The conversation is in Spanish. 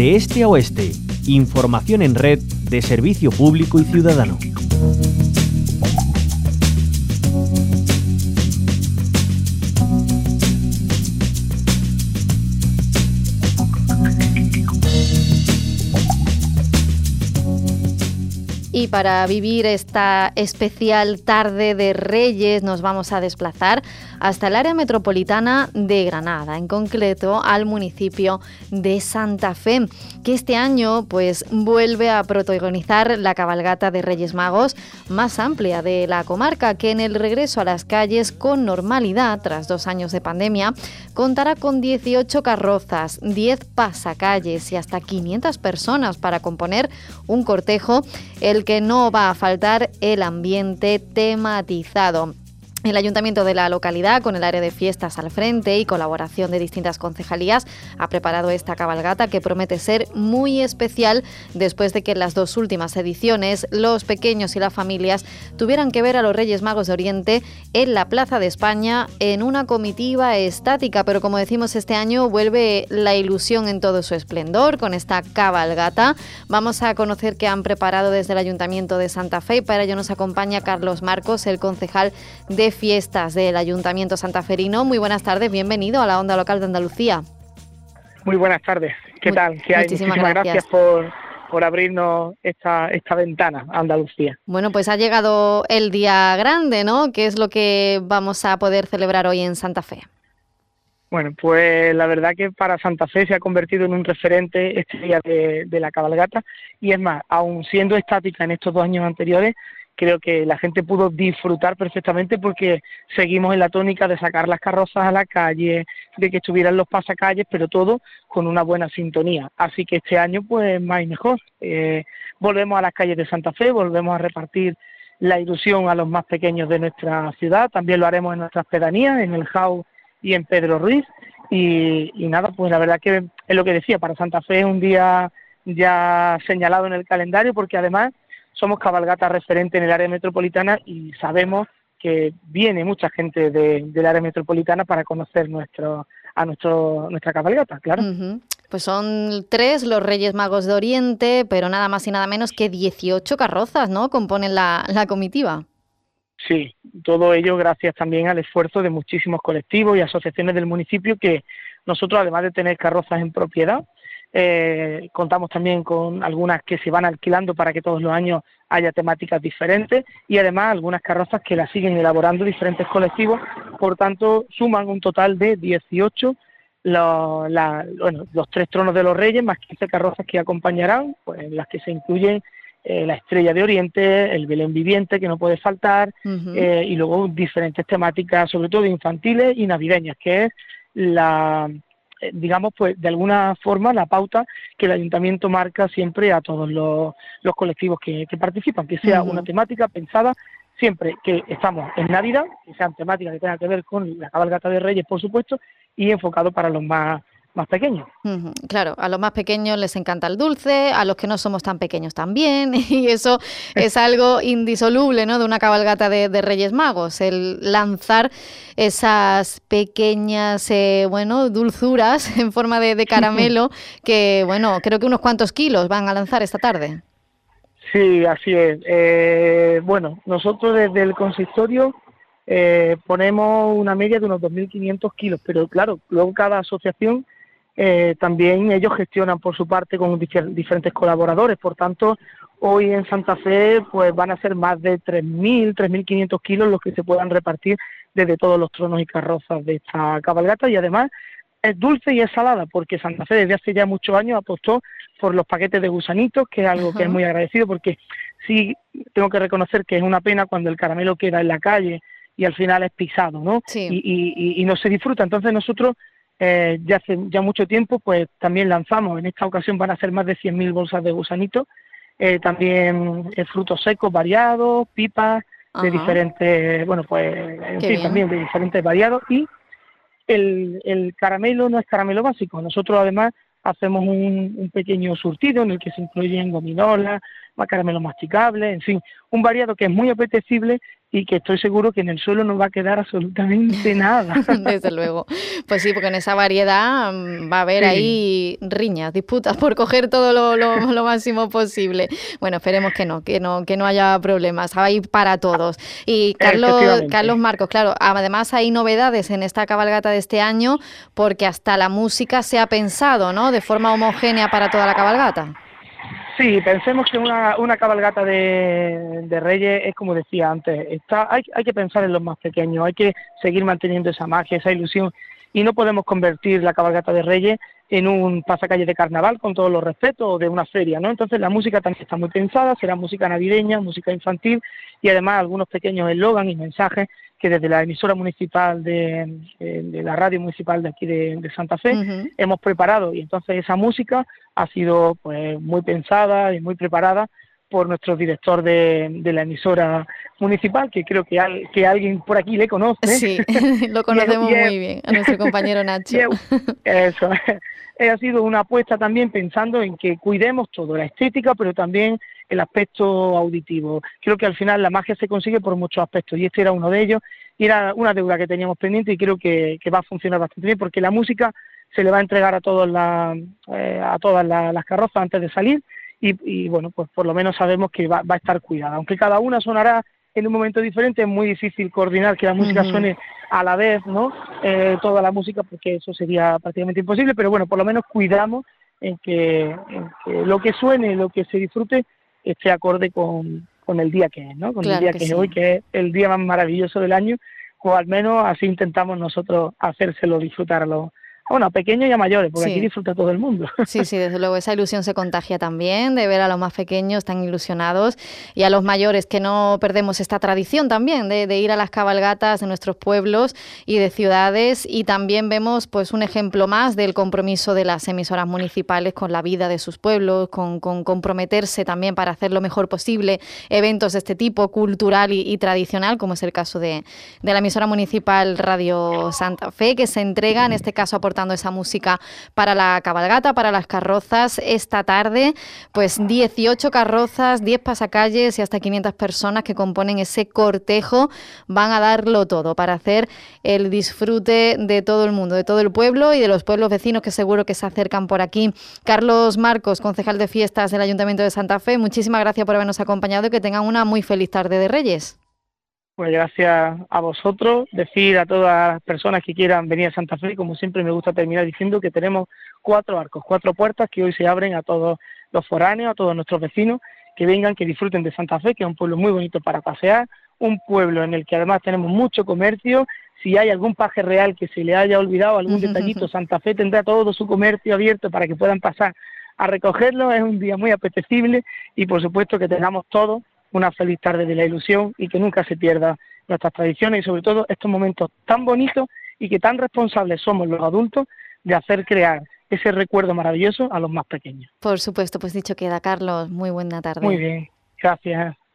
de este a oeste. Información en red de servicio público y ciudadano. Y para vivir esta especial tarde de Reyes nos vamos a desplazar hasta el área metropolitana de Granada, en concreto al municipio de Santa Fe, que este año pues vuelve a protagonizar la cabalgata de Reyes Magos más amplia de la comarca, que en el regreso a las calles con normalidad tras dos años de pandemia contará con 18 carrozas, 10 pasacalles y hasta 500 personas para componer un cortejo, el que no va a faltar el ambiente tematizado. El ayuntamiento de la localidad, con el área de fiestas al frente y colaboración de distintas concejalías, ha preparado esta cabalgata que promete ser muy especial después de que en las dos últimas ediciones los pequeños y las familias tuvieran que ver a los Reyes Magos de Oriente en la Plaza de España en una comitiva estática. Pero como decimos, este año vuelve la ilusión en todo su esplendor con esta cabalgata. Vamos a conocer qué han preparado desde el ayuntamiento de Santa Fe para ello nos acompaña Carlos Marcos, el concejal de Fiestas del Ayuntamiento Santaferino. Muy buenas tardes, bienvenido a la Onda Local de Andalucía. Muy buenas tardes, ¿qué tal? ¿Qué hay? Muchísimas, gracias, por, por abrirnos esta, esta ventana a Andalucía. Bueno, pues ha llegado el día grande, ¿no? ¿Qué es lo que vamos a poder celebrar hoy en Santa Fe? Bueno, pues la verdad que para Santa Fe se ha convertido en un referente este día de, de la cabalgata y es más, aun siendo estática en estos dos años anteriores, creo que la gente pudo disfrutar perfectamente porque seguimos en la tónica de sacar las carrozas a la calle, de que estuvieran los pasacalles, pero todo con una buena sintonía. Así que este año, pues más y mejor. Eh, volvemos a las calles de Santa Fe, volvemos a repartir la ilusión a los más pequeños de nuestra ciudad, también lo haremos en nuestras pedanías, en el Jau y en Pedro Ruiz. Y, y nada, pues la verdad que es lo que decía, para Santa Fe es un día ya señalado en el calendario porque además somos cabalgata referente en el área metropolitana y sabemos que viene mucha gente del área metropolitana para conocer nuestro, a nuestro, nuestra cabalgata, claro. Pues son tres los Reyes Magos de Oriente, pero nada más y nada menos que 18 carrozas, ¿no? Componen la, la comitiva. Sí, todo ello gracias también al esfuerzo de muchísimos colectivos y asociaciones del municipio que nosotros, además de tener carrozas en propiedad, eh, contamos también con algunas que se van alquilando para que todos los años haya temáticas diferentes y además algunas carrozas que las siguen elaborando diferentes colectivos. Por tanto, suman un total de 18 los, bueno, los tres tronos de los reyes, más 15 carrozas que acompañarán, pues en las que se incluyen eh, la estrella de Oriente, el Belén viviente que no puede faltar, eh, y luego diferentes temáticas, sobre todo infantiles y navideñas, que es la, digamos, pues de alguna forma la pauta que el ayuntamiento marca siempre a todos los, colectivos que, participan, que sea una temática pensada siempre que estamos en Navidad, que sean temáticas que tengan que ver con la cabalgata de Reyes, por supuesto, y enfocado para los más más pequeños. Claro, a los más pequeños les encanta el dulce, a los que no somos tan pequeños también, y eso es algo indisoluble ¿no? de una cabalgata de, Reyes Magos, el lanzar esas pequeñas eh, bueno, dulzuras en forma de, caramelo que, bueno, creo que unos cuantos kilos van a lanzar esta tarde. Sí, así es. Eh, bueno, nosotros desde el consistorio eh, ponemos una media de unos 2.500 kilos, pero claro, luego cada asociación eh, también ellos gestionan por su parte con diferentes colaboradores, por tanto, hoy en Santa Fe pues van a ser más de 3.000, 3.500 kilos los que se puedan repartir desde todos los tronos y carrozas de esta cabalgata y además es dulce y es salada porque Santa Fe desde hace ya muchos años apostó por los paquetes de gusanitos, que es algo que es muy agradecido porque sí tengo que reconocer que es una pena cuando el caramelo queda en la calle y al final es pisado, ¿no? y, no se disfruta. Entonces nosotros eh, ya hace ya mucho tiempo, pues también lanzamos, en esta ocasión van a ser más de 100.000 bolsas de gusanito, eh, también eh, frutos secos variados, pipas de diferentes, bueno, pues en fin, también de diferentes variados. Y el, el caramelo no es caramelo básico, nosotros además hacemos un, un, pequeño surtido en el que se incluyen gominolas, caramelo masticable, en fin, un variado que es muy apetecible y que estoy seguro que en el suelo no va a quedar absolutamente nada. Desde luego. Pues sí, porque en esa variedad mm, va a haber ahí riñas, disputas por coger todo lo, lo, máximo posible. Bueno, esperemos que no, que no, que no haya problemas. Hay para todos. Y Carlos, Carlos Marcos, claro, además hay novedades en esta cabalgata de este año porque hasta la música se ha pensado, ¿no? De forma homogénea para toda la cabalgata. Sí, pensemos que una, una cabalgata de, Reyes es como decía antes, está, hay, hay que pensar en los más pequeños, hay que seguir manteniendo esa magia, esa ilusión y no podemos convertir la cabalgata de Reyes en un pasacalle de carnaval con todos los respetos o de una feria, ¿no? Entonces la música también está muy pensada, será música navideña, música infantil y además algunos pequeños eslogan y mensajes que desde la emisora municipal de, la radio municipal de aquí de, Santa Fe hemos preparado y entonces esa música ha sido pues muy pensada y muy preparada por nuestro director de, la emisora municipal, que creo que, que alguien por aquí le conoce. Sí, lo conocemos muy bien, a nuestro compañero Nacho. eso, ha sido una apuesta también pensando en que cuidemos todo, la estética, pero también el aspecto auditivo. Creo que al final la magia se consigue por muchos aspectos y este era uno de ellos y era una deuda que teníamos pendiente y creo que, va a funcionar bastante bien porque la música se le va a entregar a, todas las eh, a todas las, carrozas antes de salir y, bueno, pues por lo menos sabemos que va, a estar cuidada. Aunque cada una sonará en un momento diferente, es muy difícil coordinar que la música suene a la vez, ¿no? Eh, toda la música, porque eso sería prácticamente imposible, pero bueno, por lo menos cuidamos en que, en que lo que suene, lo que se disfrute, esté acorde con, con el día que es, ¿no? Con el día que, es hoy, que es el día más maravilloso del año, o al menos así intentamos nosotros hacérselo disfrutar a los, bueno, a pequeños y a mayores, porque aquí disfruta todo el mundo. Sí, sí, desde luego esa ilusión se contagia también de ver a los más pequeños tan ilusionados y a los mayores que no perdemos esta tradición también de, ir a las cabalgatas de nuestros pueblos y de ciudades y también vemos pues un ejemplo más del compromiso de las emisoras municipales con la vida de sus pueblos, con, comprometerse también para hacer lo mejor posible eventos de este tipo, cultural y, tradicional, como es el caso de, de la emisora municipal Radio Santa Fe, que se entrega en este caso esa música para la cabalgata, para las carrozas. Esta tarde, pues 18 carrozas, 10 pasacalles y hasta 500 personas que componen ese cortejo van a darlo todo para hacer el disfrute de todo el mundo, de todo el pueblo y de los pueblos vecinos que seguro que se acercan por aquí. Carlos Marcos, concejal de fiestas del Ayuntamiento de Santa Fe, muchísimas gracias por habernos acompañado y que tengan una muy feliz tarde de Reyes. Pues gracias a vosotros, decir a todas las personas que quieran venir a Santa Fe, como siempre me gusta terminar diciendo que tenemos cuatro arcos, cuatro puertas que hoy se abren a todos los foráneos, a todos nuestros vecinos, que vengan, que disfruten de Santa Fe, que es un pueblo muy bonito para pasear, un pueblo en el que además tenemos mucho comercio, si hay algún paje real que se le haya olvidado, algún detallito, Santa Fe tendrá todo su comercio abierto para que puedan pasar a recogerlo, es un día muy apetecible y por supuesto que tengamos todo una feliz tarde de la ilusión y que nunca se pierda nuestras tradiciones y sobre todo estos momentos tan bonitos y que tan responsables somos los adultos de hacer crear ese recuerdo maravilloso a los más pequeños. Por supuesto, pues dicho queda, Carlos, muy buena tarde. Muy bien, gracias.